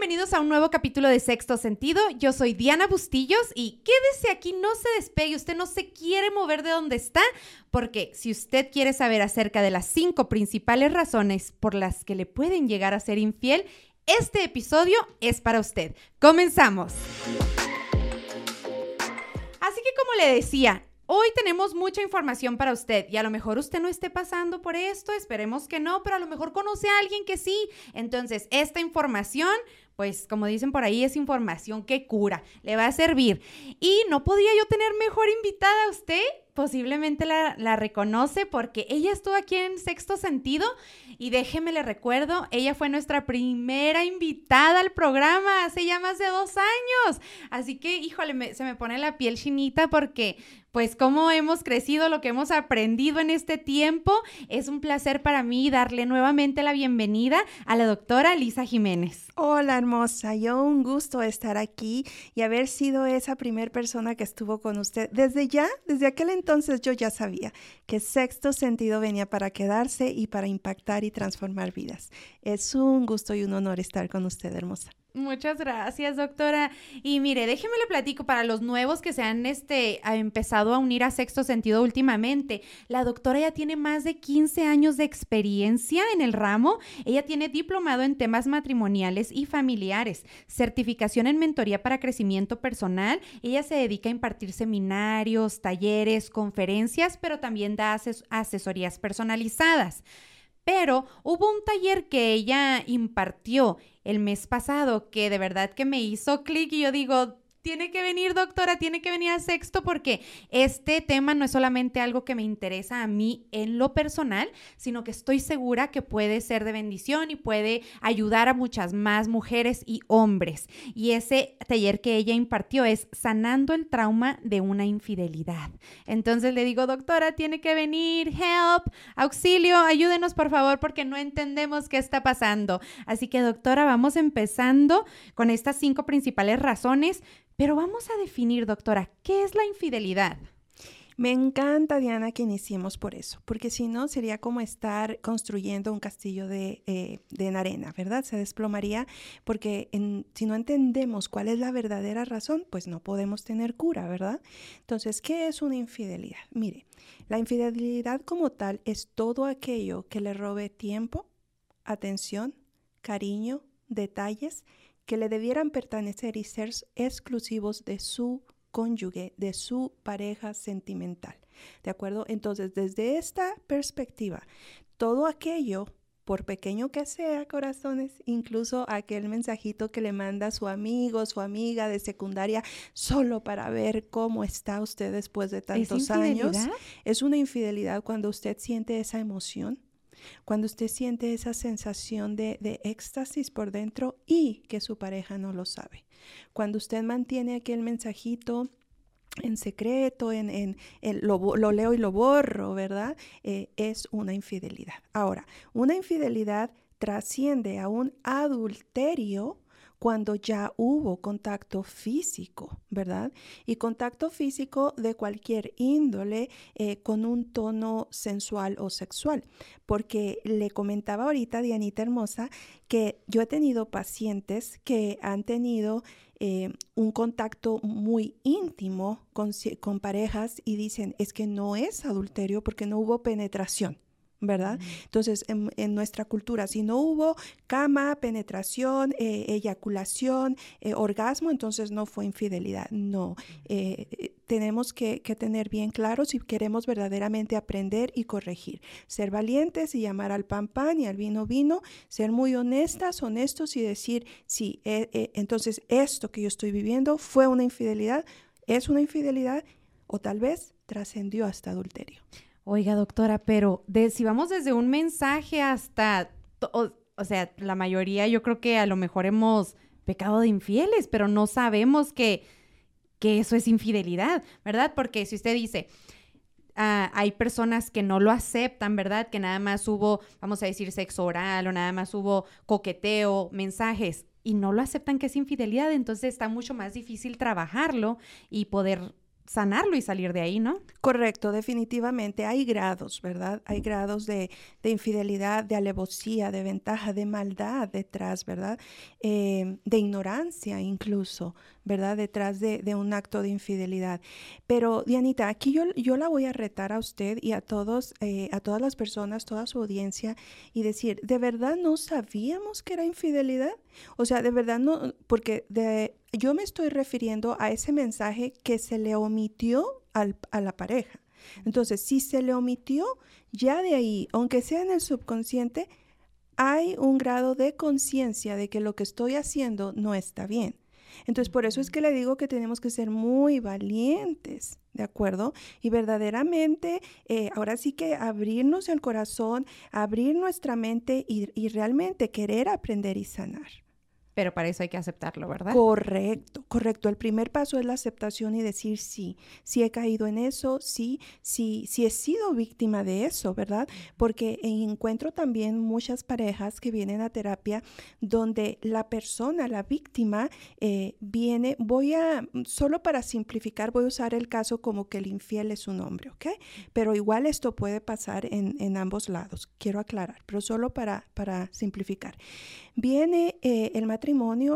bienvenidos a un nuevo capítulo de Sexto Sentido. Yo soy Diana Bustillos y quédese aquí, no se despegue, usted no se quiere mover de donde está, porque si usted quiere saber acerca de las cinco principales razones por las que le pueden llegar a ser infiel, este episodio es para usted. Comenzamos. Así que como le decía, Hoy tenemos mucha información para usted y a lo mejor usted no esté pasando por esto, esperemos que no, pero a lo mejor conoce a alguien que sí. Entonces, esta información, pues como dicen por ahí, es información que cura, le va a servir. Y no podía yo tener mejor invitada a usted posiblemente la, reconoce porque ella estuvo aquí en sexto sentido y déjeme le recuerdo, ella fue nuestra primera invitada al programa hace ya más de dos años. Así que, híjole, se me pone la piel chinita porque pues cómo hemos crecido, lo que hemos aprendido en este tiempo. Es un placer para mí darle nuevamente la bienvenida a la doctora Lisa Jiménez. Hola hermosa, yo un gusto estar aquí y haber sido esa primera persona que estuvo con usted. Desde ya, desde aquel entonces yo ya sabía que sexto sentido venía para quedarse y para impactar y transformar vidas. Es un gusto y un honor estar con usted, hermosa. Muchas gracias, doctora. Y mire, déjeme le platico para los nuevos que se han este, empezado a unir a sexto sentido últimamente. La doctora ya tiene más de 15 años de experiencia en el ramo. Ella tiene diplomado en temas matrimoniales y familiares, certificación en mentoría para crecimiento personal. Ella se dedica a impartir seminarios, talleres, conferencias, pero también da asesorías personalizadas. Pero hubo un taller que ella impartió el mes pasado que de verdad que me hizo clic y yo digo, tiene que venir, doctora, tiene que venir a sexto porque este tema no es solamente algo que me interesa a mí en lo personal, sino que estoy segura que puede ser de bendición y puede ayudar a muchas más mujeres y hombres. Y ese taller que ella impartió es sanando el trauma de una infidelidad. Entonces le digo, doctora, tiene que venir, help, auxilio, ayúdenos por favor porque no entendemos qué está pasando. Así que, doctora, vamos empezando con estas cinco principales razones pero vamos a definir, doctora, ¿qué es la infidelidad? Me encanta, Diana, que iniciemos por eso, porque si no sería como estar construyendo un castillo de, eh, arena, ¿verdad? Se desplomaría porque si no entendemos cuál es la verdadera razón, pues no podemos tener cura, ¿verdad? Entonces, ¿qué es una infidelidad? Mire, la infidelidad como tal es todo aquello que le robe tiempo, atención, cariño, detalles que le debieran pertenecer y ser exclusivos de su cónyuge, de su pareja sentimental. ¿De acuerdo? Entonces, desde esta perspectiva, todo aquello, por pequeño que sea, corazones, incluso aquel mensajito que le manda su amigo, su amiga de secundaria, solo para ver cómo está usted después de tantos años, es una infidelidad cuando usted siente esa emoción cuando usted siente esa sensación de, éxtasis por dentro y que su pareja no lo sabe. Cuando usted mantiene aquel mensajito en secreto, en, lo, leo y lo borro, ¿verdad? Eh, es una infidelidad. Ahora, una infidelidad trasciende a un adulterio cuando ya hubo contacto físico, ¿verdad? Y contacto físico de cualquier índole eh, con un tono sensual o sexual. Porque le comentaba ahorita, Dianita Hermosa, que yo he tenido pacientes que han tenido eh, un contacto muy íntimo con, con parejas y dicen, es que no es adulterio porque no hubo penetración. ¿Verdad? Entonces, en, nuestra cultura, si no hubo cama, penetración, eh, eyaculación, eh, orgasmo, entonces no fue infidelidad. No, eh, tenemos que, tener bien claro si queremos verdaderamente aprender y corregir. Ser valientes y llamar al pan pan y al vino vino, ser muy honestas, honestos y decir, sí, entonces esto que yo estoy viviendo fue una infidelidad, es una infidelidad o tal vez trascendió hasta adulterio. Oiga, doctora, pero si vamos desde un mensaje hasta, o, sea, la mayoría yo creo que a lo mejor hemos pecado de infieles, pero no sabemos que, que eso es infidelidad, ¿verdad? Porque si usted dice, ah, hay personas que no lo aceptan, ¿verdad? Que nada más hubo, vamos a decir, sexo oral o nada más hubo coqueteo, mensajes, y no lo aceptan que es infidelidad, entonces está mucho más difícil trabajarlo y poder sanarlo y salir de ahí, ¿no? Correcto, definitivamente. Hay grados, ¿verdad? Hay grados de, infidelidad, de alevosía, de ventaja, de maldad detrás, ¿verdad? Eh, de ignorancia incluso, ¿verdad? Detrás de, un acto de infidelidad. Pero, Dianita, aquí yo, yo la voy a retar a usted y a todos, eh, a todas las personas, toda su audiencia, y decir, ¿de verdad no sabíamos que era infidelidad? O sea, de verdad no, porque de, yo me estoy refiriendo a ese mensaje que se le omitió a la pareja. Entonces, si se le omitió, ya de ahí, aunque sea en el subconsciente, hay un grado de conciencia de que lo que estoy haciendo no está bien. Entonces, por eso es que le digo que tenemos que ser muy valientes, ¿de acuerdo? Y verdaderamente, eh, ahora sí que abrirnos el corazón, abrir nuestra mente y realmente querer aprender y sanar pero para eso hay que aceptarlo, ¿verdad? Correcto, correcto. El primer paso es la aceptación y decir sí, sí he caído en eso, sí, sí, sí he sido víctima de eso, ¿verdad? Porque encuentro también muchas parejas que vienen a terapia donde la persona, la víctima, eh, viene, voy a, solo para simplificar, voy a usar el caso como que el infiel es un hombre, ¿ok? Pero igual esto puede pasar en, en ambos lados, quiero aclarar, pero solo para, para simplificar. Viene eh, el matrimonio,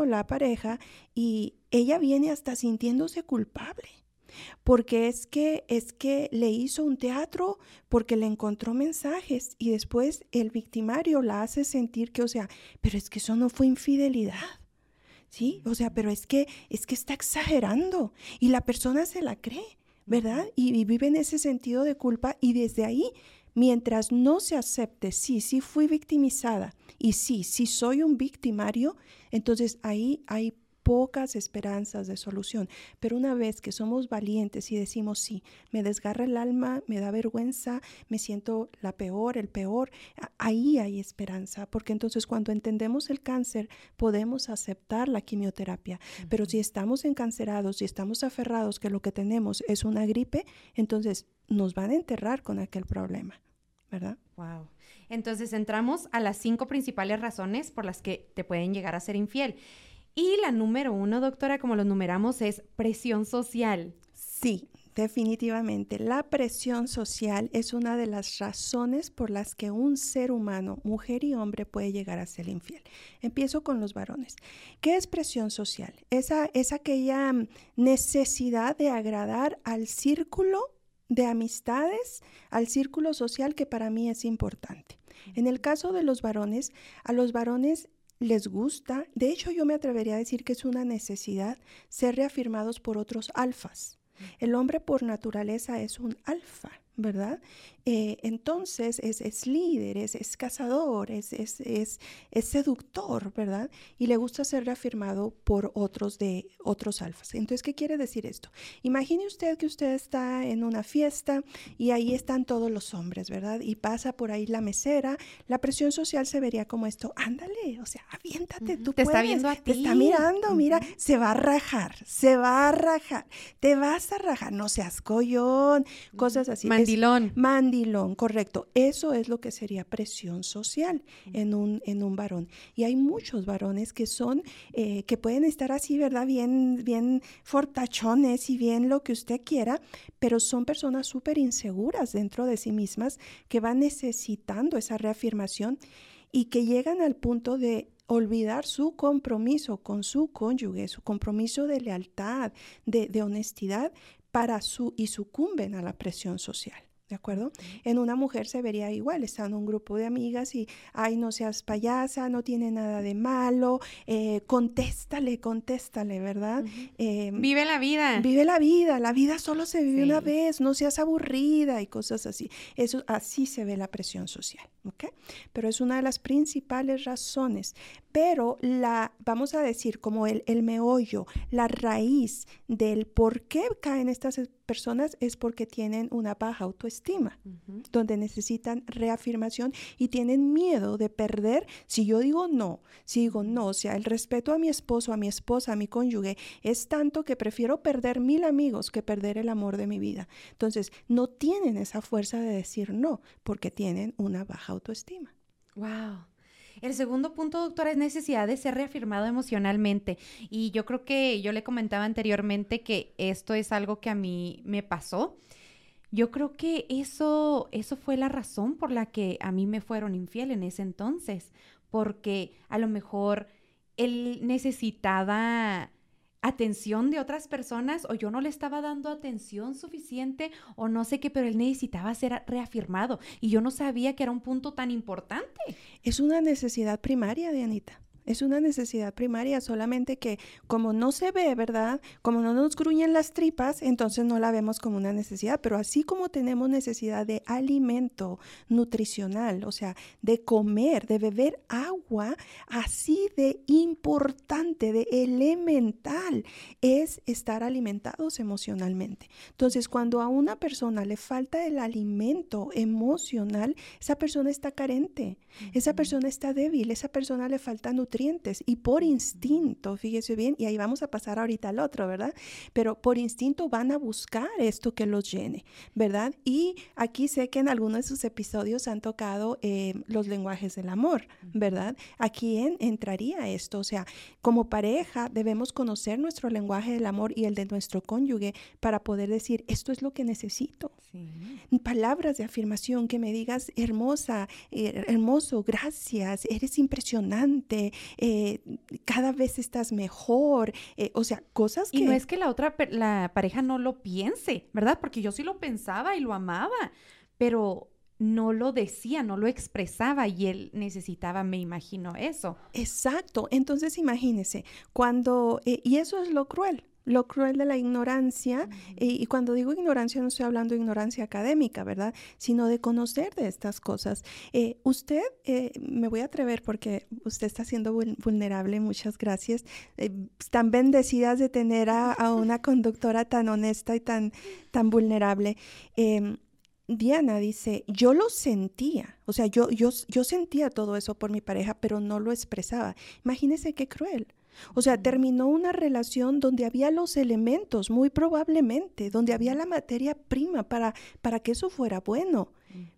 la pareja, y ella viene hasta sintiéndose culpable. Porque es que es que le hizo un teatro porque le encontró mensajes y después el victimario la hace sentir que, o sea, pero es que eso no fue infidelidad. ¿Sí? O sea, pero es que es que está exagerando y la persona se la cree, ¿verdad? Y vive en ese sentido de culpa y desde ahí mientras no se acepte, sí, sí fui victimizada y sí, sí soy un victimario, entonces ahí hay pocas esperanzas de solución. Pero una vez que somos valientes y decimos, sí, me desgarra el alma, me da vergüenza, me siento la peor, el peor, ahí hay esperanza, porque entonces cuando entendemos el cáncer podemos aceptar la quimioterapia. Pero si estamos encancerados, si estamos aferrados que lo que tenemos es una gripe, entonces nos van a enterrar con aquel problema. ¿Verdad? Wow. Entonces entramos a las cinco principales razones por las que te pueden llegar a ser infiel. Y la número uno, doctora, como lo numeramos, es presión social. Sí, definitivamente. La presión social es una de las razones por las que un ser humano, mujer y hombre, puede llegar a ser infiel. Empiezo con los varones. ¿Qué es presión social? Esa es aquella necesidad de agradar al círculo de amistades al círculo social que para mí es importante. En el caso de los varones, a los varones les gusta, de hecho yo me atrevería a decir que es una necesidad ser reafirmados por otros alfas. El hombre por naturaleza es un alfa. ¿verdad? Eh, entonces es, líder, es, cazador, es, es, seductor, ¿verdad? Y le gusta ser reafirmado por otros de otros alfas. Entonces, ¿qué quiere decir esto? Imagine usted que usted está en una fiesta y ahí están todos los hombres, ¿verdad? Y pasa por ahí la mesera, la presión social se vería como esto, ándale, o sea, aviéntate, tú te está viendo a ti. Te está mirando, mira, se va a rajar, se va a rajar, te vas a rajar, no seas collón, cosas así. Mandilón. mandilón, correcto. Eso es lo que sería presión social en un, en un varón. Y hay muchos varones que son, eh, que pueden estar así, ¿verdad? Bien, bien fortachones y bien lo que usted quiera, pero son personas súper inseguras dentro de sí mismas que van necesitando esa reafirmación y que llegan al punto de olvidar su compromiso con su cónyuge, su compromiso de lealtad, de, de honestidad, para su y sucumben a la presión social. ¿De acuerdo? En una mujer se vería igual, está en un grupo de amigas y, ay, no seas payasa, no tiene nada de malo, eh, contéstale, contéstale, ¿verdad? Em, vive la vida. Vive la vida, la vida solo se vive una vez, no seas aburrida y cosas así. Eso, así se ve la presión social, ¿ok? Pero es una de las principales razones. Pero la, vamos a decir, como el, el meollo, la raíz del por qué caen estas personas es porque tienen una baja autoestima, donde necesitan reafirmación y tienen miedo de perder. Si yo digo no, si digo no, o sea, el respeto a mi esposo, a mi esposa, a mi cónyuge es tanto que prefiero perder mil amigos que perder el amor de mi vida. Entonces, no tienen esa fuerza de decir no porque tienen una baja autoestima. Wow. El segundo punto, doctora, es necesidad de ser reafirmado emocionalmente. Y yo creo que yo le comentaba anteriormente que esto es algo que a mí me pasó. Yo creo que eso, eso fue la razón por la que a mí me fueron infiel en ese entonces, porque a lo mejor él necesitaba atención de otras personas o yo no le estaba dando atención suficiente o no sé qué, pero él necesitaba ser reafirmado y yo no sabía que era un punto tan importante. Es una necesidad primaria, Dianita. Es una necesidad primaria, solamente que como no se ve, ¿verdad? Como no nos gruñen las tripas, entonces no la vemos como una necesidad. Pero así como tenemos necesidad de alimento nutricional, o sea, de comer, de beber agua, así de importante, de elemental, es estar alimentados emocionalmente. Entonces, cuando a una persona le falta el alimento emocional, esa persona está carente, esa persona está débil, esa persona le falta nutrición y por instinto, fíjese bien, y ahí vamos a pasar ahorita al otro, ¿verdad? Pero por instinto van a buscar esto que los llene, ¿verdad? Y aquí sé que en algunos de sus episodios han tocado eh, los lenguajes del amor, ¿verdad? Aquí en, entraría esto, o sea, como pareja debemos conocer nuestro lenguaje del amor y el de nuestro cónyuge para poder decir, esto es lo que necesito. Palabras de afirmación que me digas, hermosa, hermoso, gracias, eres impresionante, eh, cada vez estás mejor, eh, o sea, cosas que... Y no es que la otra, la pareja no lo piense, ¿verdad? Porque yo sí lo pensaba y lo amaba, pero no lo decía, no lo expresaba y él necesitaba, me imagino, eso. Exacto, entonces imagínese, cuando, eh, y eso es lo cruel, lo cruel de la ignorancia, y, cuando digo ignorancia no estoy hablando de ignorancia académica, ¿verdad? Sino de conocer de estas cosas. Eh, usted, eh, me voy a atrever porque usted está siendo vulnerable, muchas gracias. Eh, están bendecidas de tener a, una conductora tan honesta y tan, tan vulnerable. Em, Diana dice, yo lo sentía, o sea, yo, yo, yo sentía todo eso por mi pareja, pero no lo expresaba. Imagínese qué cruel. O sea, terminó una relación donde había los elementos, muy probablemente, donde había la materia prima para, para que eso fuera bueno,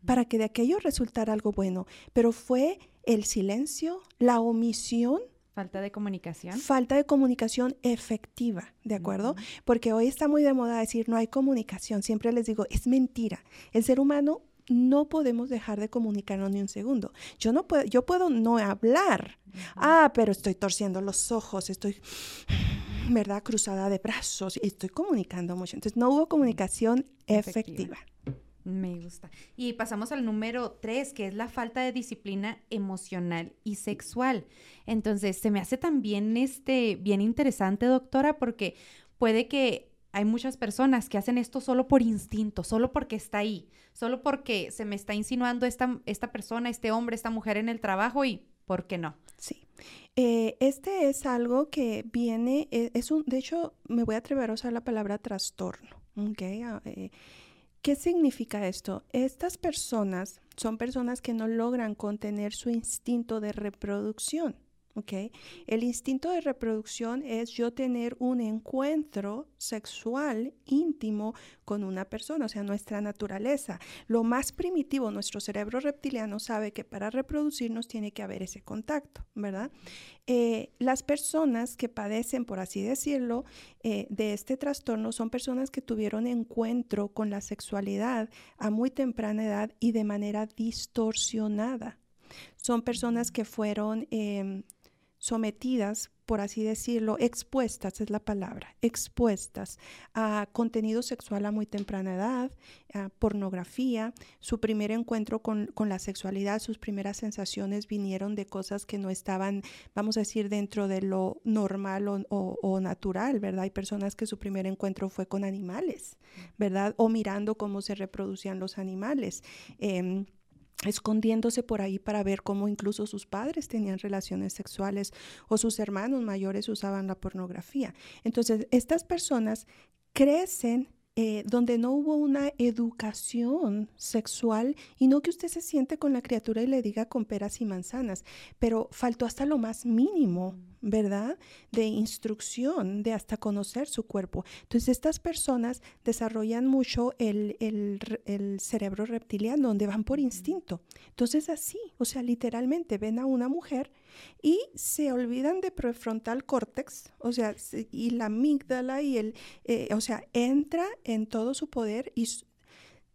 para que de aquello resultara algo bueno. Pero fue el silencio, la omisión. Falta de comunicación. Falta de comunicación efectiva, ¿de acuerdo? Porque hoy está muy de moda decir no hay comunicación. Siempre les digo, es mentira. El ser humano no podemos dejar de comunicarnos ni un segundo. Yo no puedo, yo puedo no hablar. Ah, pero estoy torciendo los ojos, estoy, ¿verdad? Cruzada de brazos y estoy comunicando mucho. Entonces, no hubo comunicación efectiva. Me gusta. Y pasamos al número tres, que es la falta de disciplina emocional y sexual. Entonces, se me hace también este, bien interesante, doctora, porque puede que hay muchas personas que hacen esto solo por instinto, solo porque está ahí, solo porque se me está insinuando esta, esta persona, este hombre, esta mujer en el trabajo y ¿por qué no? Sí. Eh, este es algo que viene, eh, es un, de hecho, me voy a atrever a usar la palabra trastorno. Ah, eh, ¿Qué significa esto? Estas personas son personas que no logran contener su instinto de reproducción. El instinto de reproducción es yo tener un encuentro sexual íntimo con una persona, o sea, nuestra naturaleza. Lo más primitivo, nuestro cerebro reptiliano sabe que para reproducirnos tiene que haber ese contacto, ¿verdad? Eh, las personas que padecen, por así decirlo, eh, de este trastorno son personas que tuvieron encuentro con la sexualidad a muy temprana edad y de manera distorsionada. Son personas que fueron em, sometidas, por así decirlo, expuestas es la palabra, expuestas a contenido sexual a muy temprana edad, a pornografía. Su primer encuentro con, la sexualidad, sus primeras sensaciones vinieron de cosas que no estaban, vamos a decir, dentro de lo normal o, natural, ¿verdad? Hay personas que su primer encuentro fue con animales, ¿verdad? O mirando cómo se reproducían los animales. Em, escondiéndose por ahí para ver cómo incluso sus padres tenían relaciones sexuales o sus hermanos mayores usaban la pornografía. Entonces, estas personas crecen eh, donde no hubo una educación sexual y no que usted se siente con la criatura y le diga con peras y manzanas, pero faltó hasta lo más mínimo, ¿verdad? De instrucción, de hasta conocer su cuerpo. Entonces, estas personas desarrollan mucho el, el, cerebro reptiliano, donde van por instinto. Entonces, así, o sea, literalmente ven a una mujer y se olvidan de prefrontal córtex, o sea, y la amígdala y el, eh, o sea, entra en todo su poder y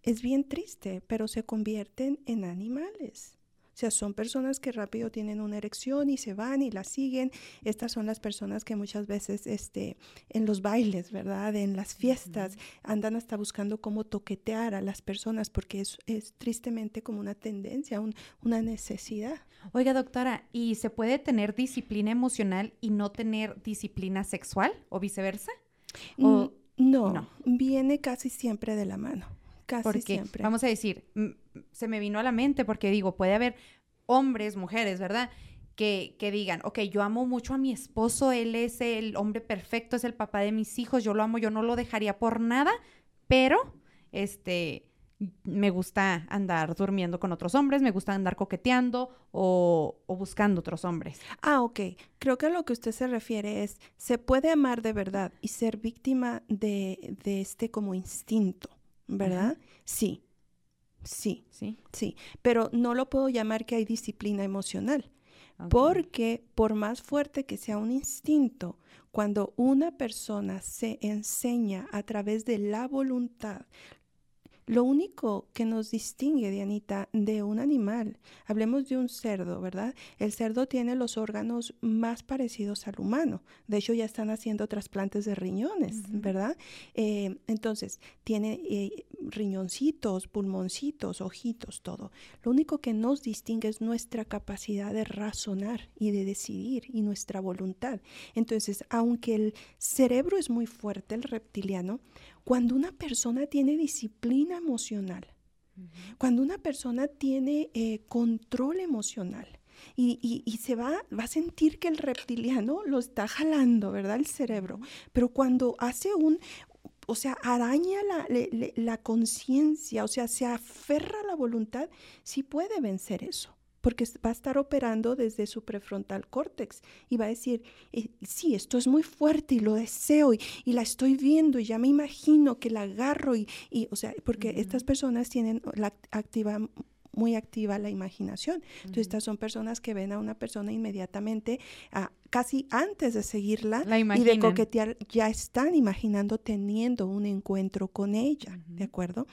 es bien triste, pero se convierten en animales. O sea, son personas que rápido tienen una erección y se van y la siguen. Estas son las personas que muchas veces este, en los bailes, ¿verdad? En las fiestas, andan hasta buscando cómo toquetear a las personas porque es, es tristemente como una tendencia, una necesidad. Oiga, doctora, ¿y se puede tener disciplina emocional y no tener disciplina sexual o viceversa? Mm, no, viene casi siempre de la mano. Casi porque, siempre. Vamos a decir, se me vino a la mente porque digo, puede haber hombres, mujeres, ¿verdad? Que, que, digan, ok, yo amo mucho a mi esposo, él es el hombre perfecto, es el papá de mis hijos, yo lo amo, yo no lo dejaría por nada, pero, este, me gusta andar durmiendo con otros hombres, me gusta andar coqueteando o, o, buscando otros hombres. Ah, ok. Creo que a lo que usted se refiere es, se puede amar de verdad y ser víctima de, de este como instinto, ¿verdad? Sí. Sí, sí, sí, pero no lo puedo llamar que hay disciplina emocional, porque por más fuerte que sea un instinto, cuando una persona se enseña a través de la voluntad lo único que nos distingue, Dianita, de un animal, hablemos de un cerdo, ¿verdad? El cerdo tiene los órganos más parecidos al humano. De hecho, ya están haciendo trasplantes de riñones, ¿verdad? Eh, entonces, tiene eh, riñoncitos, pulmoncitos, ojitos, todo. Lo único que nos distingue es nuestra capacidad de razonar y de decidir y nuestra voluntad. Entonces, aunque el cerebro es muy fuerte, el reptiliano, cuando una persona tiene disciplina emocional, cuando una persona tiene eh, control emocional, y, se va, va a sentir que el reptiliano lo está jalando, ¿verdad? El cerebro. Pero cuando hace un, o sea, araña la, la conciencia, o sea, se aferra a la voluntad, sí puede vencer eso porque va a estar operando desde su prefrontal córtex y va a decir, eh, sí, esto es muy fuerte y lo deseo y, la estoy viendo y ya me imagino que la agarro y, o sea, porque estas personas tienen la activa muy activa la imaginación. Entonces, estas son personas que ven a una persona inmediatamente, a, casi antes de seguirla y de coquetear, ya están imaginando teniendo un encuentro con ella, ¿de acuerdo?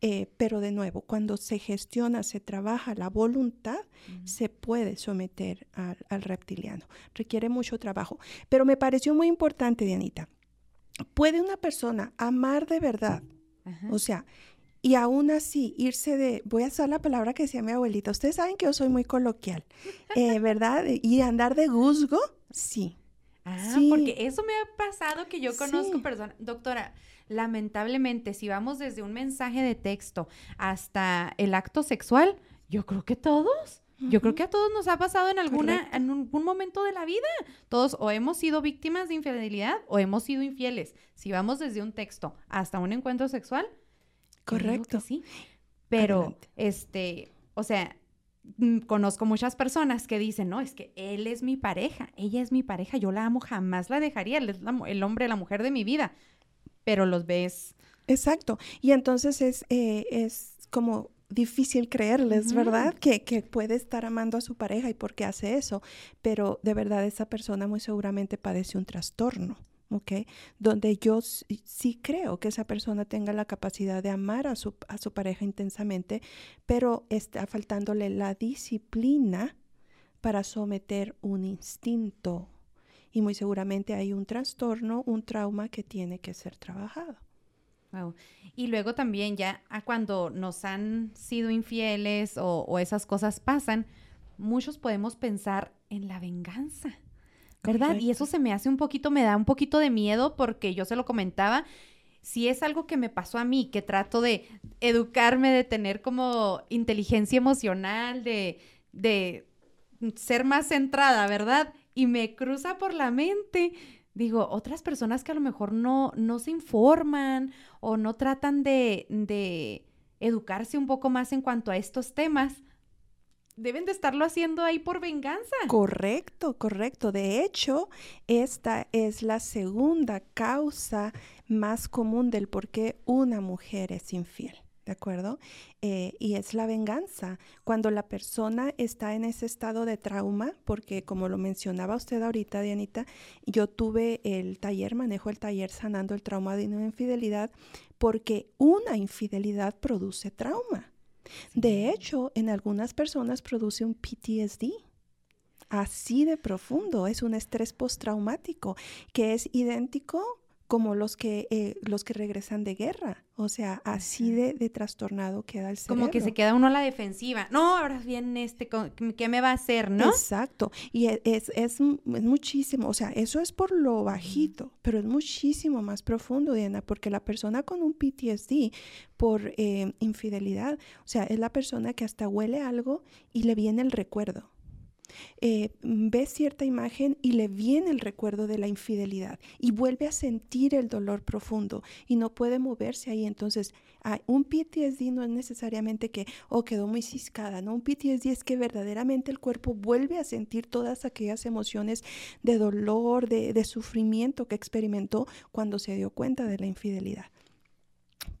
Eh, pero de nuevo, cuando se gestiona, se trabaja la voluntad, se puede someter al, al reptiliano. Requiere mucho trabajo. Pero me pareció muy importante, Dianita. ¿Puede una persona amar de verdad? O sea, y aún así irse de, voy a usar la palabra que decía mi abuelita, ustedes saben que yo soy muy coloquial, eh, ¿verdad? Y andar de guzgo, sí. Ah, porque eso me ha pasado que yo conozco personas, doctora, lamentablemente, si vamos desde un mensaje de texto hasta el acto sexual, yo creo que todos. Yo creo que a todos nos ha pasado en alguna, en algún momento de la vida. Todos o hemos sido víctimas de infidelidad o hemos sido infieles. Si vamos desde un texto hasta un encuentro sexual, Correcto. Sí. Pero, este, o sea, mm, conozco muchas personas que dicen, no, es que él es mi pareja, ella es mi pareja, yo la amo, jamás la dejaría, él es el hombre, la mujer de mi vida, pero los ves. Exacto. Y entonces es, eh, es como difícil creerles, ¿verdad? Que, que, puede estar amando a su pareja y por qué hace eso, pero de verdad esa persona muy seguramente padece un trastorno. ¿Ok? Donde yo sí creo que esa persona tenga la capacidad de amar a su, a su pareja intensamente, pero está faltándole la disciplina para someter un instinto. Y muy seguramente hay un trastorno, un trauma que tiene que ser trabajado. Y luego también ya cuando nos han sido infieles o esas cosas pasan, muchos podemos pensar en la venganza. ¿Verdad? Y eso se me hace un poquito, me da un poquito de miedo porque yo se lo comentaba. Si es algo que me pasó a mí, que trato de educarme, de tener como inteligencia emocional, de, de ser más centrada, ¿verdad? Y me cruza por la mente, digo, otras personas que a lo mejor no, no se informan o no tratan de, de educarse un poco más en cuanto a estos temas, deben de estarlo haciendo ahí por venganza. Correcto, correcto. De hecho, esta es la segunda causa más común del por qué una mujer es infiel. ¿De acuerdo? Eh, y es la venganza. Cuando la persona está en ese estado de trauma, porque como lo mencionaba usted ahorita, Dianita, yo tuve el taller, manejo el taller sanando el trauma de una infidelidad, porque una infidelidad produce trauma. De hecho, en algunas personas produce un PTSD. Así de profundo, es un estrés postraumático que es idéntico como los que, eh, los que regresan de guerra. O sea, así de, de, trastornado queda el cerebro. Como que se queda uno a la defensiva. No, ahora viene este, ¿qué me va a hacer, no? Exacto. Y e, es, es, es, muchísimo, o sea, eso es por lo bajito, pero es muchísimo más profundo, Diana, porque la persona con un PTSD por eh, infidelidad, o sea, es la persona que hasta huele algo y le viene el recuerdo eh, ve cierta imagen y le viene el recuerdo de la infidelidad y vuelve a sentir el dolor profundo y no puede moverse ahí. Entonces, un PTSD no es necesariamente que, oh, quedó muy ciscada, ¿no? Un PTSD es que verdaderamente el cuerpo vuelve a sentir todas aquellas emociones de dolor, de sufrimiento que experimentó cuando se dio cuenta de la infidelidad.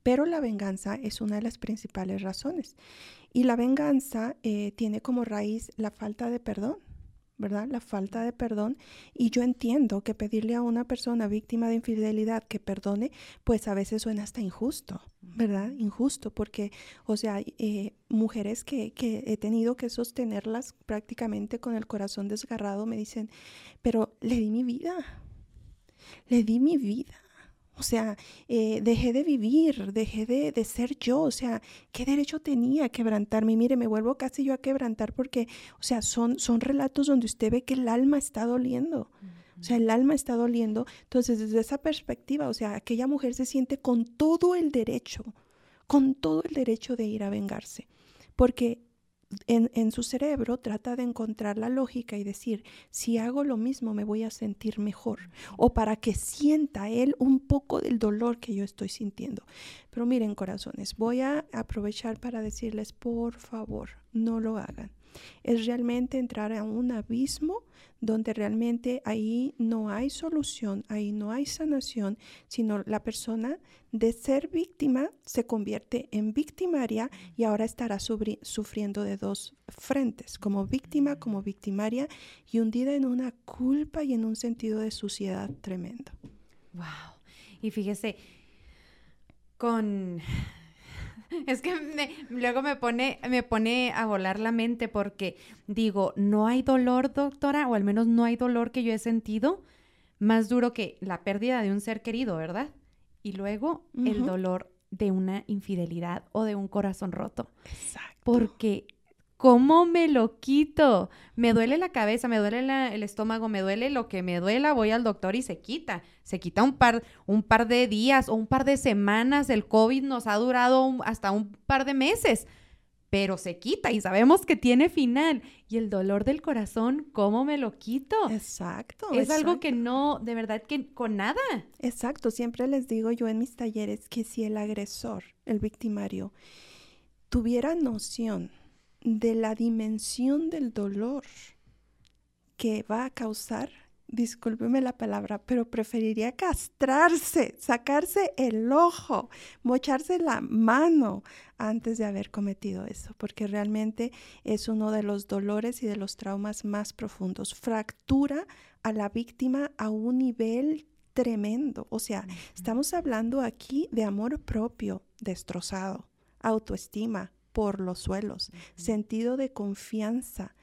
Pero la venganza es una de las principales razones. Y la venganza eh, tiene como raíz la falta de perdón, ¿verdad? La falta de perdón. Y yo entiendo que pedirle a una persona víctima de infidelidad que perdone, pues a veces suena hasta injusto, ¿verdad? Injusto, porque, o sea, eh, mujeres que, que he tenido que sostenerlas prácticamente con el corazón desgarrado me dicen, pero le di mi vida, le di mi vida o sea, eh, dejé de vivir, dejé de, ser yo. O sea, ¿qué derecho tenía a quebrantarme? Y mire, me vuelvo casi yo a quebrantar porque, o sea, son, son relatos donde usted ve que el alma está doliendo. O sea, el alma está doliendo. Entonces, desde esa perspectiva, o sea, aquella mujer se siente con todo el derecho, con todo el derecho de ir a vengarse. Porque en, su cerebro trata de encontrar la lógica y decir, si hago lo mismo me voy a sentir mejor o para que sienta él un poco del dolor que yo estoy sintiendo. Pero miren corazones, voy a aprovechar para decirles, por favor, no lo hagan es realmente entrar a un abismo donde realmente ahí no hay solución, ahí no hay sanación, sino la persona de ser víctima se convierte en victimaria y ahora estará sufriendo de dos frentes, como víctima, como victimaria y hundida en una culpa y en un sentido de suciedad tremendo. Wow. Y fíjese, con Es que luego me pone, me pone a volar la mente porque digo, no hay dolor, doctora, o al menos no hay dolor que yo he sentido más duro que la pérdida de un ser querido, ¿verdad? Y luego el dolor de una infidelidad o de un corazón roto. Exacto. Porque ¿Cómo me lo quito? Me duele la cabeza, me duele el estómago, me duele lo que me duela, voy al doctor y se quita. Se quita un par, un par de días o un par de semanas. El COVID nos ha durado hasta un par de meses, pero se quita y sabemos que tiene final. Y el dolor del corazón, ¿cómo me lo quito? Exacto. Es algo que no, de verdad que con nada. Exacto. Siempre les digo yo en mis talleres que si el agresor, el victimario, tuviera noción de la dimensión del dolor que va a causar, discúlpeme la palabra, pero preferiría castrarse, sacarse el ojo, mocharse la mano antes de haber cometido eso, porque realmente es uno de los dolores y de los traumas más profundos. Fractura a la víctima a un nivel tremendo. O sea, estamos hablando aquí de amor propio destrozado, autoestima, por los suelos, sentido de confianza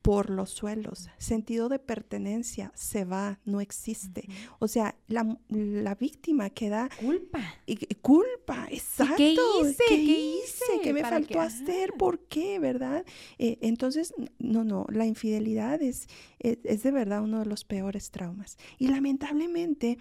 por los suelos, sentido de pertenencia se va, no existe. O sea, la, la, víctima queda... Culpa. Y, culpa, exacto. ¿Qué hice? ¿Qué, hice? ¿Qué me faltó hacer? ¿Por qué? ¿Verdad? Eh, entonces, no, no, la infidelidad es, es de verdad uno de los peores traumas. Y lamentablemente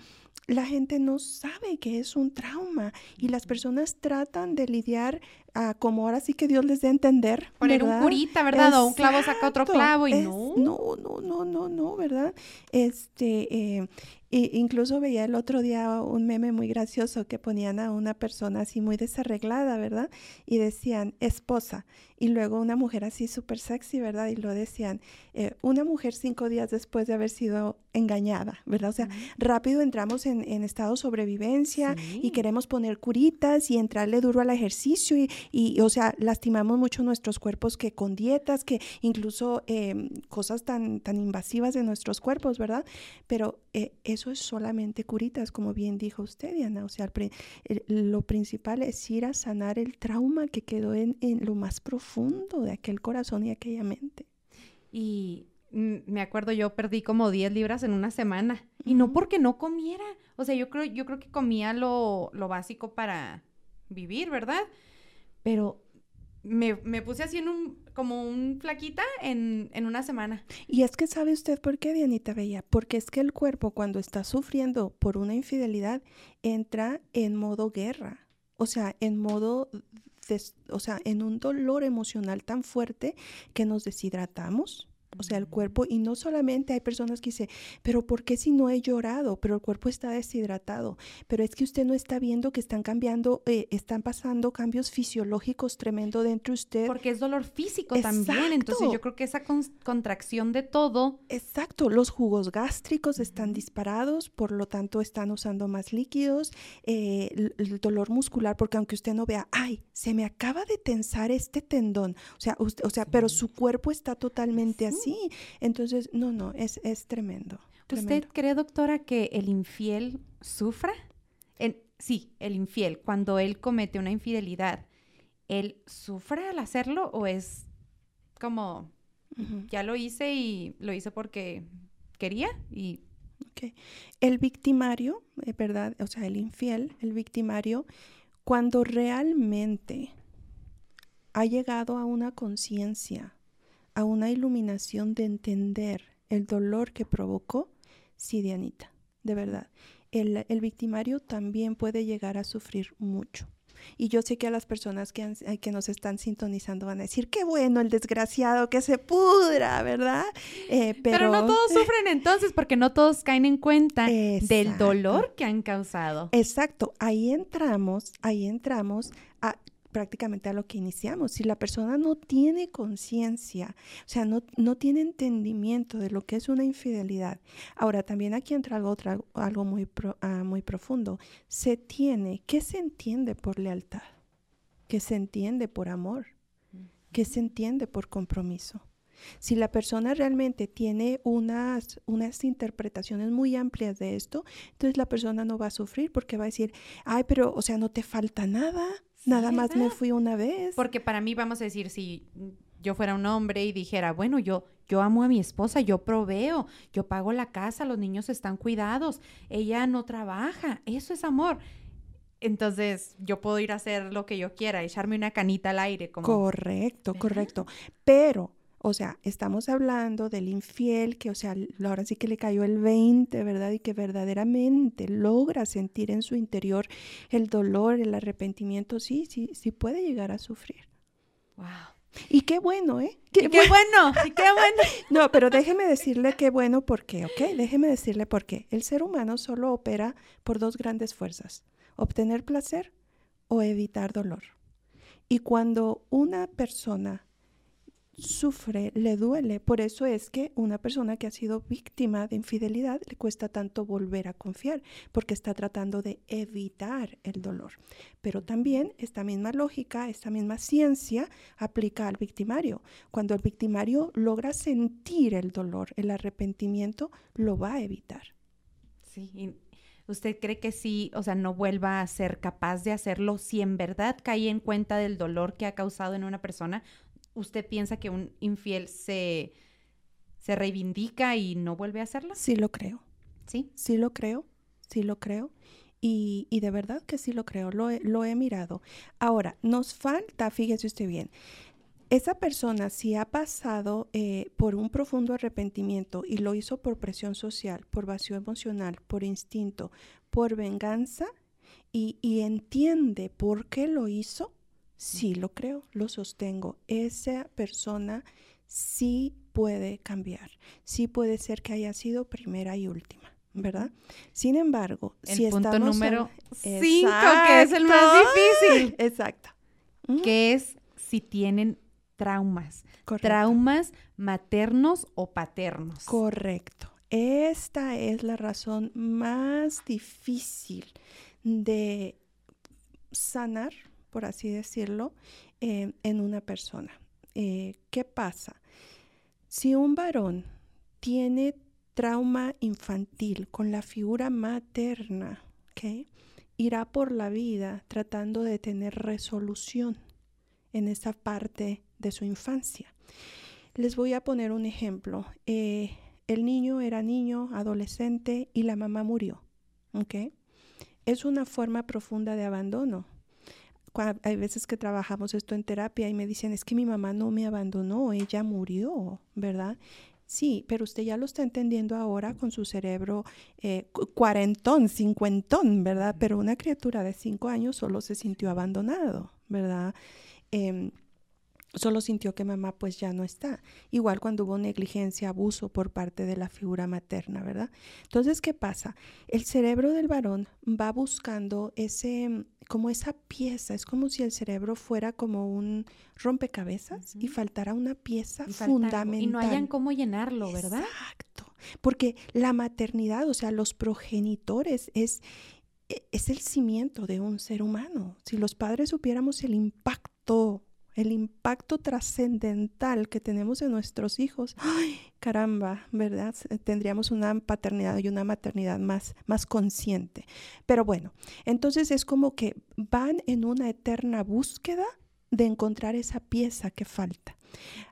la gente no sabe que es un trauma y las personas tratan de lidiar ah, como ahora sí que Dios les dé a entender. Poner un curita, ¿verdad? o un clavo saca otro clavo y no. No, no, no, no, no, ¿verdad? Este, eh, Y incluso veía el otro día un meme muy gracioso que ponían a una persona así muy desarreglada, ¿verdad? Y decían esposa. Y luego una mujer así súper sexy, ¿verdad? Y lo decían, eh, una mujer cinco días después de haber sido engañada, ¿verdad? O sea, rápido entramos en, estado de sobrevivencia y queremos poner curitas y entrarle duro al ejercicio y, y, o sea, lastimamos mucho nuestros cuerpos que con dietas, que incluso em, cosas tan, tan invasivas de nuestros cuerpos, ¿verdad? Pero eh, eso es solamente curitas, como bien dijo usted, Diana. O sea, lo principal es ir a sanar el trauma que quedó en, en lo más profundo de aquel corazón y aquella mente. Y me acuerdo, yo perdí como 10 libras en una semana. Y no porque no comiera. O sea, yo creo, yo creo que comía lo, lo básico para vivir, ¿verdad? Pero me, puse así en un, como un flaquita en, en, una semana. Y es que sabe usted por qué, Dianita Bella, porque es que el cuerpo cuando está sufriendo por una infidelidad entra en modo guerra, o sea, en modo, o sea, en un dolor emocional tan fuerte que nos deshidratamos, o sea, el cuerpo, y no solamente hay personas que dicen, pero ¿por qué si no he llorado? Pero el cuerpo está deshidratado. Pero es que usted no está viendo que están cambiando, eh, están pasando cambios fisiológicos tremendo dentro de usted. Porque es dolor físico también. Entonces yo creo que esa contracción de todo. Exacto, los jugos gástricos están disparados, por lo tanto están usando más líquidos. Eh, el, dolor muscular, porque aunque usted no vea, ay, se me acaba de tensar este tendón. O sea, o sea, pero su cuerpo está totalmente así Entonces, no, no, es, es tremendo, ¿Usted cree, doctora, que el infiel sufra? sí, el infiel, cuando él comete una infidelidad, ¿él sufre al hacerlo o es como, ya lo hice y lo hice porque quería y... Okay. El victimario, eh, ¿verdad? O sea, el infiel, el victimario, cuando realmente ha llegado a una conciencia a una iluminación de entender el dolor que provocó, sí, Dianita, de verdad. El, victimario también puede llegar a sufrir mucho. Y yo sé que a las personas que, eh, que, nos están sintonizando van a decir, qué bueno el desgraciado que se pudra, ¿verdad? Eh, pero... no todos sufren entonces porque no todos caen en cuenta del dolor que han causado. Exacto, ahí entramos, ahí entramos a prácticamente a lo que iniciamos. Si la persona no tiene conciencia, o sea, no, no, tiene entendimiento de lo que es una infidelidad. Ahora, también aquí entra algo, algo muy, ah, muy profundo. Se tiene, ¿qué se entiende por lealtad? ¿Qué se entiende por amor? ¿Qué se entiende por compromiso? Si la persona realmente tiene unas, unas interpretaciones muy amplias de esto, entonces la persona no va a sufrir porque va a decir, ay, pero, o sea, no te falta nada, Nada más me fui una vez. Porque para mí, vamos a decir, si yo fuera un hombre y dijera, bueno, yo, yo amo a mi esposa, yo proveo, yo pago la casa, los niños están cuidados, ella no trabaja, eso es amor. Entonces yo puedo ir a hacer lo que yo quiera, echarme una canita al aire. Como... Correcto, correcto. Pero o sea, estamos hablando del infiel que, o sea, ahora sí que le cayó el 20, ¿verdad? Y que verdaderamente logra sentir en su interior el dolor, el arrepentimiento. Sí, sí, sí puede llegar a sufrir. Wow. Y qué bueno, ¿eh? Qué, qué bueno, y qué bueno. no, pero déjeme decirle qué bueno, ¿por qué? ¿Ok? Déjeme decirle por qué. El ser humano solo opera por dos grandes fuerzas, obtener placer o evitar dolor. Y cuando una persona sufre, le duele. Por eso es que una persona que ha sido víctima de infidelidad le cuesta tanto volver a confiar, porque está tratando de evitar el dolor. Pero también esta misma lógica, esta misma ciencia aplica al victimario. Cuando el victimario logra sentir el dolor, el arrepentimiento, lo va a evitar. Sí, ¿Usted cree que sí, o sea, no vuelva a ser capaz de hacerlo si en verdad cae en cuenta del dolor que ha causado en una persona? ¿Usted piensa que un infiel se, se reivindica y no vuelve a hacerlo? Sí lo creo. ¿Sí? Sí lo creo, sí lo creo. Y, y de verdad que sí lo creo, lo he, lo he mirado. Ahora, nos falta, fíjese usted bien, esa persona si ha pasado eh, por un profundo arrepentimiento y lo hizo por presión social, por vacío emocional, por instinto, por venganza y, y entiende por qué lo hizo, Sí, lo creo, lo sostengo. Esa persona sí puede cambiar. Sí puede ser que haya sido primera y última. ¿verdad? Sin embargo, el si punto estamos... número 5, que es el más difícil. Exacto. Que es si tienen traumas. Correcto. Traumas maternos o paternos. Correcto. Esta es la razón más difícil de sanar, por así decirlo, eh, en una persona. Eh, ¿Qué pasa? Si un varón tiene trauma infantil con la figura materna, irá por la vida tratando de tener resolución en esa parte de su infancia. Les voy a poner un ejemplo. Eh, el niño era niño, adolescente y la mamá murió. Es una forma profunda de abandono. Hay veces que trabajamos esto en terapia y me dicen, es que mi mamá no me abandonó, ella murió, ¿verdad? Sí, pero usted ya lo está entendiendo ahora con su cerebro eh, cu- cuarentón, cincuentón, ¿verdad? Pero una criatura de cinco años solo se sintió abandonado, ¿verdad? Em, solo sintió que mamá pues ya no está. Igual cuando hubo negligencia, abuso por parte de la figura materna, ¿verdad? Entonces, ¿qué pasa? El cerebro del varón va buscando ese, como esa pieza, es como si el cerebro fuera como un rompecabezas y faltara una pieza Y fundamental. Y no hayan cómo llenarlo, ¿verdad? Exacto. Porque la maternidad, o sea, los progenitores es, e- es el cimiento de un ser humano. Si los padres supiéramos el impacto, el impacto trascendental que tenemos en nuestros hijos, ¡ay, caramba, ¿verdad? Tendríamos una paternidad y una maternidad más, más consciente. Pero bueno, entonces es como que van en una eterna búsqueda de encontrar esa pieza que falta.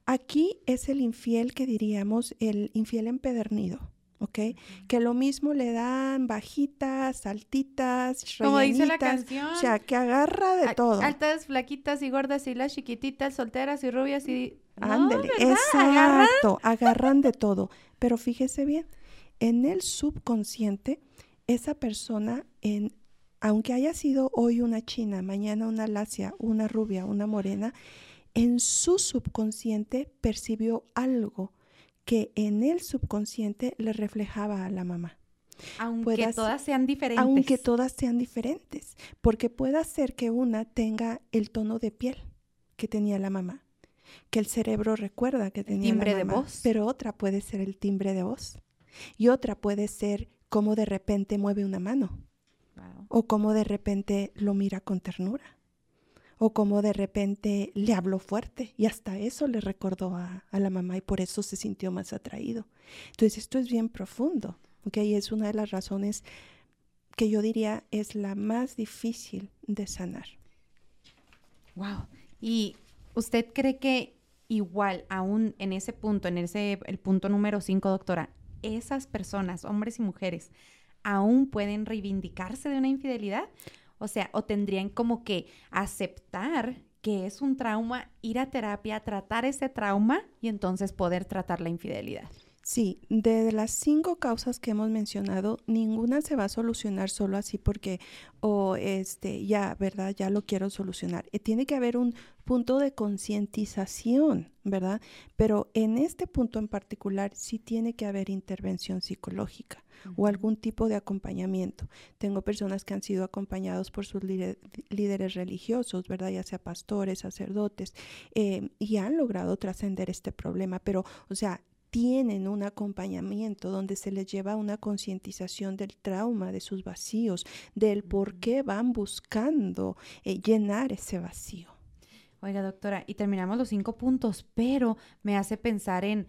Aquí es el infiel que diríamos el infiel empedernido, ¿ok? Que lo mismo le dan bajitas, altitas, Como dice la canción. O sea, que agarra de a- todo. Altas, flaquitas y gordas y las chiquititas, solteras y rubias y... No, Ándele. Agarran. exacto, agarran de todo. Pero fíjese bien, en el subconsciente, esa persona, en, aunque haya sido hoy una china, mañana una lacia, una rubia, una morena, en su subconsciente percibió algo que en el subconsciente le reflejaba a la mamá. Aunque todas sean diferentes. Aunque todas sean diferentes, porque puede ser que una tenga el tono de piel que tenía la mamá, que el cerebro recuerda que tenía timbre la de mamá, voz. pero otra puede ser el timbre de voz y otra puede ser cómo de repente mueve una mano Wow. o cómo de repente lo mira con ternura o cómo de repente le habló fuerte y hasta eso le recordó a, a la mamá y por eso se sintió más atraído. Entonces esto es bien profundo, ¿ok? Y es una de las razones que yo diría es la más difícil de sanar. Wow. ¿Y usted cree que igual, aún en ese punto, en ese, el punto número 5, doctora, esas personas, hombres y mujeres, aún pueden reivindicarse de una infidelidad? O sea, o tendrían como que aceptar que es un trauma, ir a terapia, tratar ese trauma y entonces poder tratar la infidelidad. Sí, de las cinco causas que hemos mencionado, ninguna se va a solucionar solo así porque, o este, ya, ¿verdad? Ya lo quiero solucionar. Eh, tiene que haber un punto de concientización, ¿verdad? Pero en este punto en particular sí tiene que haber intervención psicológica o algún tipo de acompañamiento. Tengo personas que han sido acompañados por sus líder- líderes religiosos, ¿verdad? Ya sea pastores, sacerdotes, eh, y han logrado trascender este problema, pero, o sea, tienen un acompañamiento donde se les lleva una concientización del trauma, de sus vacíos, del por qué van buscando eh, llenar ese vacío. Oiga, doctora, y terminamos los cinco puntos, pero me hace pensar en,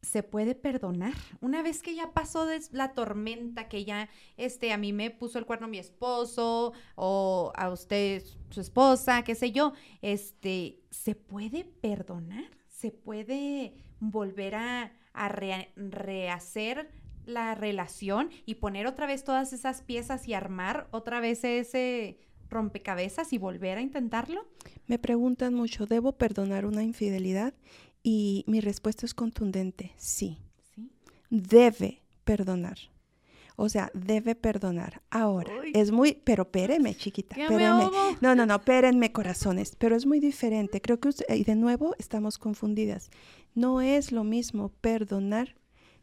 ¿se puede perdonar? Una vez que ya pasó des- la tormenta, que ya, este, a mí me puso el cuerno mi esposo, o a usted su esposa, qué sé yo, este, ¿se puede perdonar? ¿Se puede volver a, rehacer la relación y poner otra vez todas esas piezas y armar otra vez ese rompecabezas y volver a intentarlo? Me preguntan mucho, ¿debo perdonar una infidelidad? Y mi respuesta es contundente, sí, Sí. debe perdonar. O sea, debe perdonar. Ahora, Uy. es muy, pero espéreme, chiquita. No, no, no, espérenme, corazones, pero es muy diferente. Creo que, usted- y de nuevo, estamos confundidas. No es lo mismo perdonar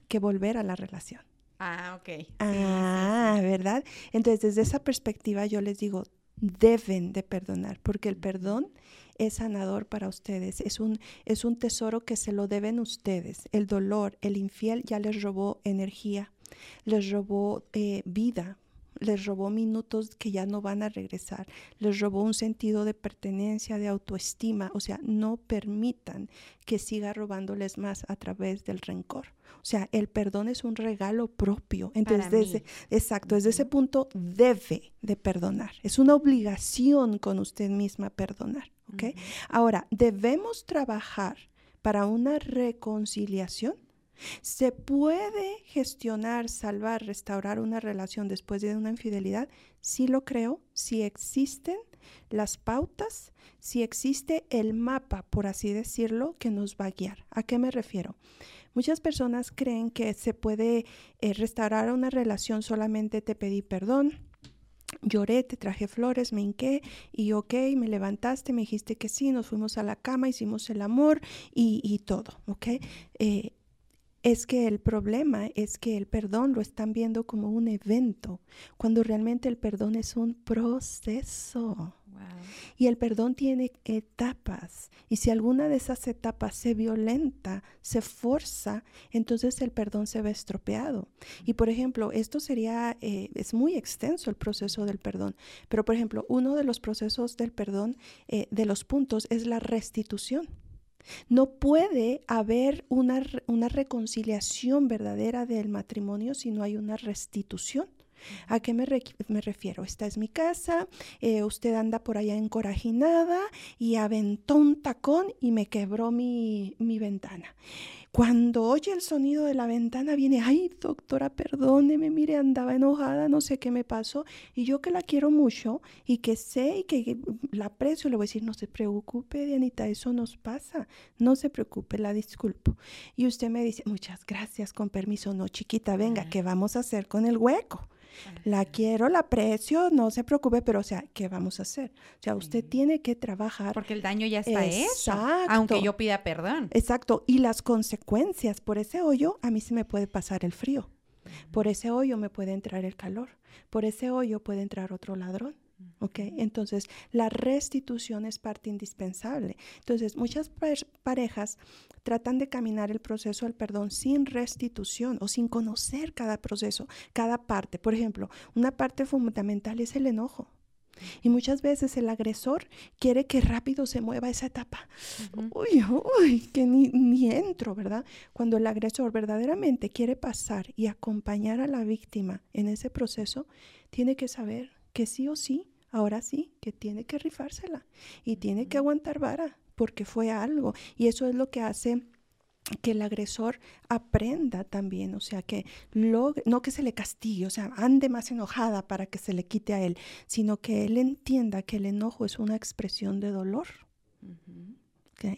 que volver a la relación. Ah, ok. ah, ¿verdad? Entonces, desde esa perspectiva yo les digo, deben de perdonar, porque el perdón es sanador para ustedes, es un, es un tesoro que se lo deben ustedes. El dolor, el infiel ya les robó energía, les robó eh, vida, les robó minutos que ya no van a regresar, les robó un sentido de pertenencia, de autoestima, o sea, no permitan que siga robándoles más a través del rencor. O sea, el perdón es un regalo propio. Entonces, desde, exacto, desde ese punto debe de perdonar. Es una obligación con usted misma perdonar. ¿ok? Ahora, debemos trabajar para una reconciliación ¿Se puede gestionar, salvar, restaurar una relación después de una infidelidad? Sí lo creo, si existen las pautas, si existe el mapa, por así decirlo, que nos va a guiar. ¿A qué me refiero? Muchas personas creen que se puede eh, restaurar una relación solamente te pedí perdón, lloré, te traje flores, me hinqué y ok, me levantaste, me dijiste que sí, nos fuimos a la cama, hicimos el amor y, todo, ok. Eh, es que el problema es que el perdón lo están viendo como un evento, cuando realmente el perdón es un proceso. Y el perdón tiene etapas. Y si alguna de esas etapas se violenta, se forza, entonces el perdón se ve estropeado. Y por ejemplo, esto sería, eh, es muy extenso el proceso del perdón. Pero por ejemplo, uno de los procesos del perdón, eh, de los puntos, es la restitución. No puede haber una, reconciliación verdadera del matrimonio si no hay una restitución. ¿A qué me, refiero? Esta es mi casa, eh, usted anda por allá encorajinada y aventó un tacón y me quebró mi, mi ventana. Cuando oye el sonido de la ventana viene, ay doctora, perdóneme, mire, andaba enojada, no sé qué me pasó. Y yo que la quiero mucho y que sé y que la aprecio, le voy a decir, no se preocupe, Dianita, eso nos pasa. No se preocupe, la disculpo. Y usted me dice, muchas gracias, con permiso, no, chiquita, venga, ¿qué vamos a hacer con el hueco? La quiero, la aprecio, no se preocupe, pero o sea, ¿qué vamos a hacer? O sea, usted tiene que trabajar. Porque el daño ya está hecho, aunque yo pida perdón. Exacto, y las consecuencias por ese hoyo, a mí se me puede pasar el frío. Por ese hoyo me puede entrar el calor. Por ese hoyo puede entrar otro ladrón. ¿Ok? Entonces, la restitución es parte indispensable. Entonces, muchas parejas tratan de caminar el proceso del perdón sin restitución o sin conocer cada proceso, cada parte. Por ejemplo, una parte fundamental es el enojo. Y muchas veces el agresor quiere que rápido se mueva esa etapa. Uy, uy, que ni, ni, entro, ¿verdad? Cuando el agresor verdaderamente quiere pasar y acompañar a la víctima en ese proceso, tiene que saber que sí o sí, ahora sí, que tiene que rifársela y tiene que aguantar vara porque fue algo. Y eso es lo que hace que el agresor aprenda también, o sea, que logre, no que se le castigue, o sea, ande más enojada para que se le quite a él, sino que él entienda que el enojo es una expresión de dolor.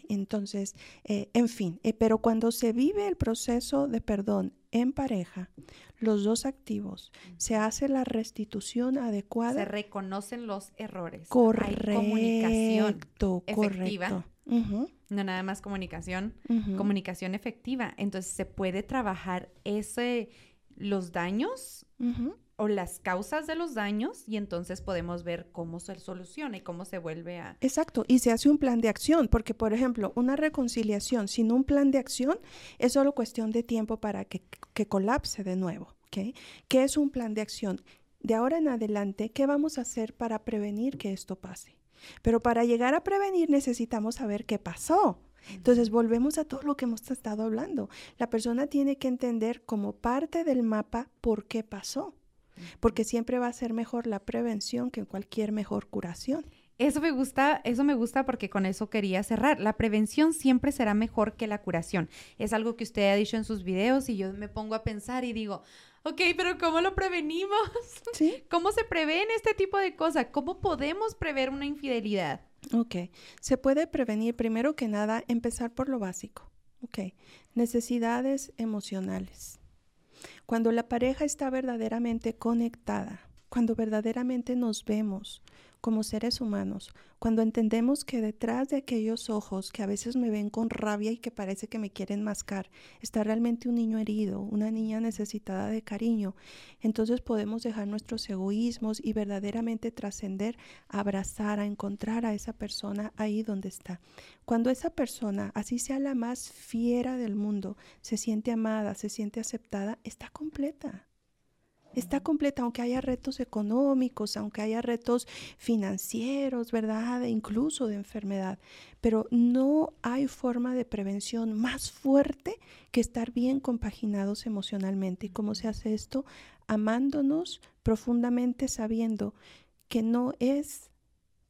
Entonces, eh, en fin, eh, pero cuando se vive el proceso de perdón en pareja, los dos activos, se hace la restitución adecuada. Se reconocen los errores. Correcto. Hay comunicación efectiva. No nada más comunicación, comunicación efectiva. Entonces se puede trabajar ese, los daños o las causas de los daños y entonces podemos ver cómo se soluciona y cómo se vuelve a... Exacto, y se hace un plan de acción, porque por ejemplo, una reconciliación sin un plan de acción es solo cuestión de tiempo para que, que colapse de nuevo. ¿okay? ¿Qué es un plan de acción? De ahora en adelante, ¿qué vamos a hacer para prevenir que esto pase? Pero para llegar a prevenir necesitamos saber qué pasó. Entonces volvemos a todo lo que hemos estado hablando. La persona tiene que entender como parte del mapa por qué pasó porque siempre va a ser mejor la prevención que cualquier mejor curación. Eso me gusta, eso me gusta porque con eso quería cerrar. La prevención siempre será mejor que la curación. Es algo que usted ha dicho en sus videos y yo me pongo a pensar y digo, ok, pero ¿cómo lo prevenimos? ¿Sí? ¿Cómo se prevén este tipo de cosas? ¿Cómo podemos prever una infidelidad? Ok, se puede prevenir primero que nada empezar por lo básico. Ok, necesidades emocionales. Cuando la pareja está verdaderamente conectada, cuando verdaderamente nos vemos como seres humanos, cuando entendemos que detrás de aquellos ojos que a veces me ven con rabia y que parece que me quieren mascar, está realmente un niño herido, una niña necesitada de cariño, entonces podemos dejar nuestros egoísmos y verdaderamente trascender, abrazar, a encontrar a esa persona ahí donde está. Cuando esa persona, así sea la más fiera del mundo, se siente amada, se siente aceptada, está completa está completa, aunque haya retos económicos, aunque haya retos financieros, ¿verdad? E incluso de enfermedad. Pero no hay forma de prevención más fuerte que estar bien compaginados emocionalmente. ¿Y cómo se hace esto? Amándonos profundamente, sabiendo que no es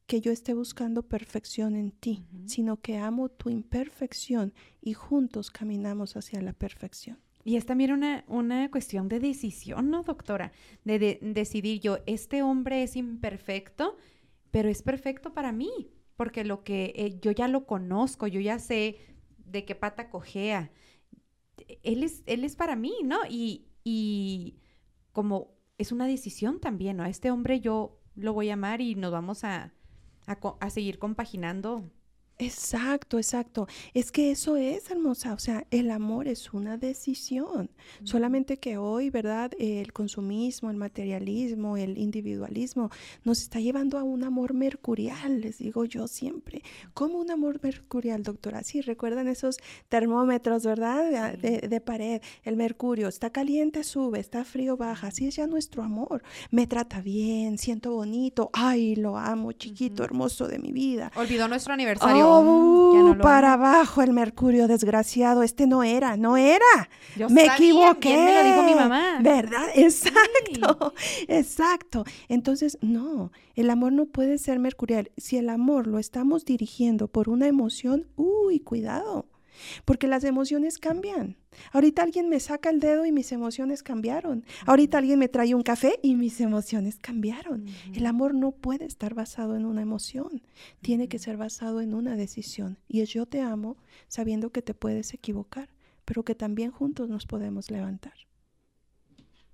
que yo esté buscando perfección en ti, sino que amo tu imperfección y juntos caminamos hacia la perfección. Y es también una, una cuestión de decisión, ¿no, doctora? De, decidir yo, este hombre es imperfecto, pero es perfecto para mí, porque lo que eh, yo ya lo conozco, yo ya sé de qué pata cojea. Él es, él es para mí, ¿no? Y, y como es una decisión también, ¿no? A este hombre yo lo voy a amar y nos vamos a, a, a seguir compaginando Exacto, exacto. Es que eso es hermosa. O sea, el amor es una decisión. Solamente que hoy, ¿verdad? El consumismo, el materialismo, el individualismo nos está llevando a un amor mercurial, les digo yo siempre. ¿Cómo un amor mercurial, doctora? Sí, recuerdan esos termómetros, ¿verdad? De, de pared. El mercurio está caliente, sube, está frío, baja. Así es ya nuestro amor. Me trata bien, siento bonito. Ay, lo amo, chiquito, hermoso de mi vida. Olvidó nuestro aniversario. Oh, para abajo el mercurio desgraciado. Este no era, no era. me equivoqué. me lo dijo mi mamá. ¿Verdad? Exacto, exacto. Entonces, no, el amor no puede ser mercurial. Si el amor lo estamos dirigiendo por una emoción, uy, cuidado. Porque las emociones cambian. Ahorita alguien me saca el dedo y mis emociones cambiaron. Ahorita alguien me trae un café y mis emociones cambiaron. El amor no puede estar basado en una emoción. Tiene que ser basado en una decisión. Y es yo te amo sabiendo que te puedes equivocar, pero que también juntos nos podemos levantar.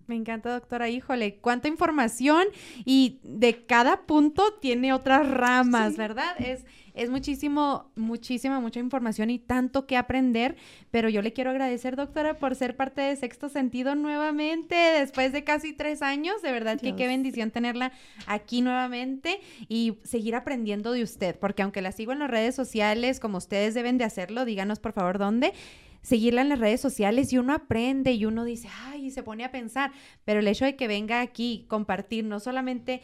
Me encanta, doctora. Híjole, cuánta información y de cada punto tiene otras ramas, ¿verdad? Es, es muchísimo, muchísima, mucha información y tanto que aprender, pero yo le quiero agradecer, doctora, por ser parte de Sexto Sentido nuevamente, después de casi tres años. De verdad que qué bendición tenerla aquí nuevamente y seguir aprendiendo de usted, porque aunque la sigo en las redes sociales, como ustedes deben de hacerlo, díganos por favor dónde seguirla en las redes sociales y uno aprende y uno dice, ay, se pone a pensar, pero el hecho de que venga aquí, compartir no solamente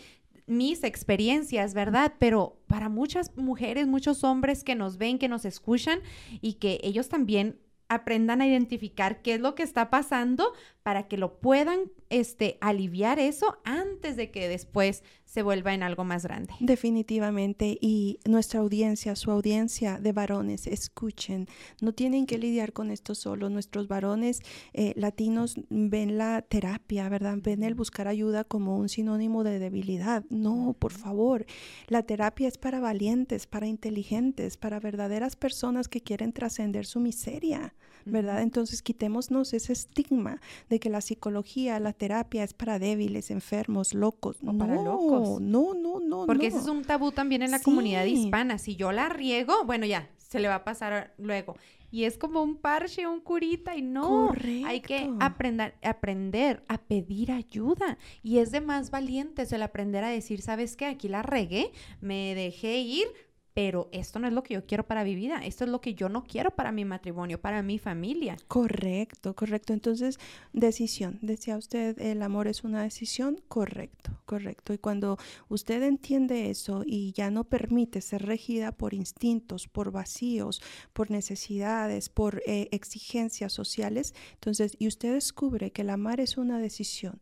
mis experiencias, ¿verdad? Pero para muchas mujeres, muchos hombres que nos ven, que nos escuchan y que ellos también aprendan a identificar qué es lo que está pasando para que lo puedan este, aliviar eso antes de que después se vuelva en algo más grande. Definitivamente. Y nuestra audiencia, su audiencia de varones, escuchen, no tienen que lidiar con esto solo. Nuestros varones eh, latinos ven la terapia, ¿verdad? Ven el buscar ayuda como un sinónimo de debilidad. No, por favor. La terapia es para valientes, para inteligentes, para verdaderas personas que quieren trascender su miseria. ¿Verdad? Entonces quitémonos ese estigma de que la psicología, la terapia es para débiles, enfermos, locos. no, para locos. No, no, no. Porque ese es un tabú también en la comunidad hispana. Si yo la riego, bueno, ya, se le va a pasar luego. Y es como un parche, un curita, y no. Hay que aprender, aprender a pedir ayuda. Y es de más valientes el aprender a decir, ¿sabes qué? Aquí la regué, me dejé ir, pero esto no es lo que yo quiero para mi vida, esto es lo que yo no quiero para mi matrimonio, para mi familia. Correcto, correcto. Entonces, decisión. Decía usted, el amor es una decisión, correcto, correcto. Y cuando usted entiende eso y ya no permite ser regida por instintos, por vacíos, por necesidades, por eh, exigencias sociales, entonces, y usted descubre que el amar es una decisión,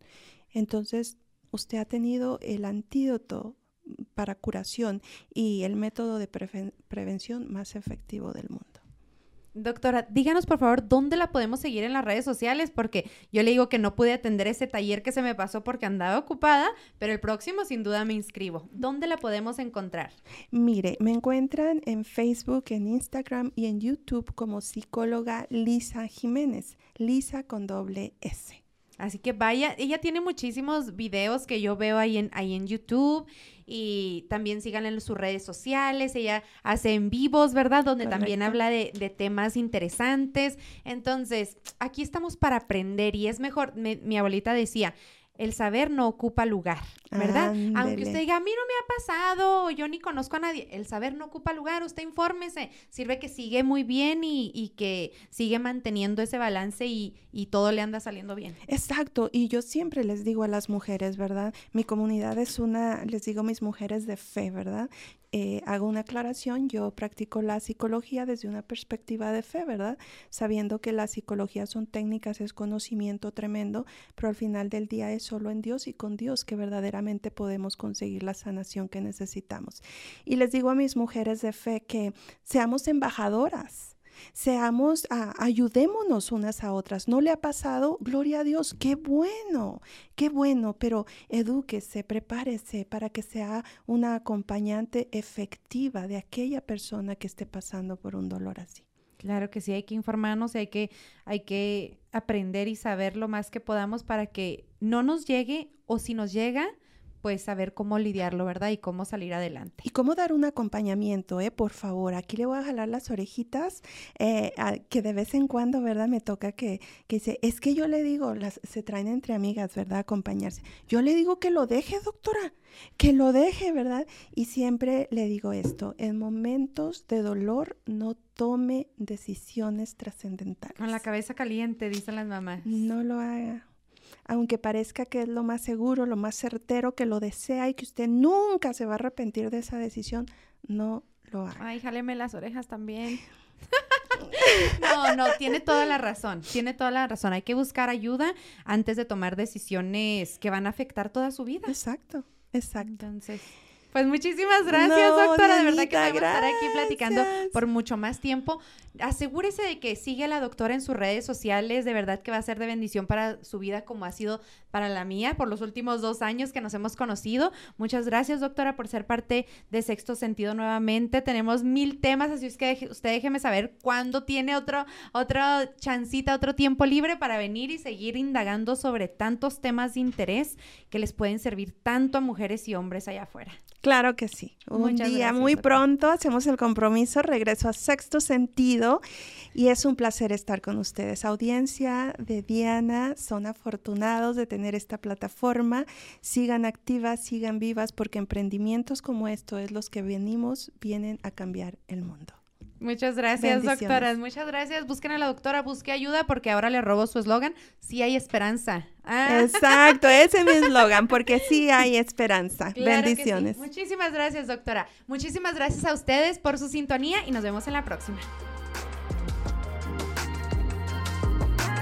entonces usted ha tenido el antídoto para curación y el método de prevención más efectivo del mundo. Doctora, díganos por favor dónde la podemos seguir en las redes sociales, porque yo le digo que no pude atender ese taller que se me pasó porque andaba ocupada, pero el próximo sin duda me inscribo. ¿Dónde la podemos encontrar? Mire, me encuentran en Facebook, en Instagram y en YouTube como psicóloga Lisa Jiménez, Lisa con doble S. Así que vaya, ella tiene muchísimos videos que yo veo ahí en, ahí en YouTube y también síganla en sus redes sociales. Ella hace en vivos, ¿verdad? Donde también habla de, de, temas interesantes. Entonces, aquí estamos para aprender y es mejor, mi abuelita decía, el saber no ocupa lugar, ¿verdad? Aunque usted diga, a mí no me ha pasado, yo ni conozco a nadie, el saber no ocupa lugar, usted infórmese, sirve que sigue muy bien y, que sigue manteniendo ese balance y, y, todo le anda saliendo bien. Exacto, y yo siempre les digo a las mujeres, ¿verdad? Mi comunidad es una, les digo mis mujeres de fe, ¿verdad? Eh, hago una aclaración, yo practico la psicología desde una perspectiva de fe, ¿verdad? Sabiendo que la psicología son técnicas, es conocimiento tremendo, pero al final del día es solo en Dios y con Dios que verdaderamente podemos conseguir la sanación que necesitamos. Y les digo a mis mujeres de fe que seamos embajadoras Seamos, ah, ayudémonos unas a otras. ¿No le ha pasado? Gloria a Dios, qué bueno, qué bueno, pero edúquese, prepárese para que sea una acompañante efectiva de aquella persona que esté pasando por un dolor así. Claro que sí, hay que informarnos hay que, hay que aprender y saber lo más que podamos para que no nos llegue o si nos llega, pues saber cómo lidiarlo, ¿verdad? Y cómo salir adelante. Y cómo dar un acompañamiento, ¿eh? Por favor, aquí le voy a jalar las orejitas, eh, que de vez en cuando, ¿verdad? Me toca que, que dice, es que yo le digo, las, se traen entre amigas, ¿verdad? Acompañarse. Yo le digo que lo deje, doctora, que lo deje, ¿verdad? Y siempre le digo esto, en momentos de dolor no tome decisiones trascendentales. Con la cabeza caliente, dicen las mamás. No lo haga aunque parezca que es lo más seguro, lo más certero, que lo desea y que usted nunca se va a arrepentir de esa decisión, no lo haga. Ay, jáleme las orejas también. no, no, tiene toda la razón, tiene toda la razón. Hay que buscar ayuda antes de tomar decisiones que van a afectar toda su vida. Exacto, exacto. Entonces, pues muchísimas gracias, doctora. de verdad que vamos a estar aquí platicando por mucho más tiempo. Asegúrese de que sigue a la doctora en sus redes sociales. De verdad que va a ser de bendición para su vida como ha sido para la mía por los últimos dos años que nos hemos conocido. Muchas gracias, doctora, por ser parte de Sexto Sentido nuevamente. Tenemos mil temas, así es que usted déjeme saber cuándo tiene otro, otra chancita, otro tiempo libre para venir y seguir indagando sobre tantos temas de interés que les pueden servir tanto a mujeres y hombres allá afuera. Claro que sí. Un día muy pronto hacemos el compromiso, regreso a sexto sentido y es un placer estar con ustedes. Audiencia de Diana, son afortunados de tener esta plataforma. Sigan activas, sigan vivas porque emprendimientos como esto es los que venimos, vienen a cambiar el mundo. Muchas gracias, doctoras. Muchas gracias. Busquen a la doctora, busque ayuda porque ahora le robo su eslogan. Sí hay esperanza. Ah. Exacto, ese es mi eslogan, porque sí hay esperanza. Bendiciones. Muchísimas gracias, doctora. Muchísimas gracias a ustedes por su sintonía y nos vemos en la próxima.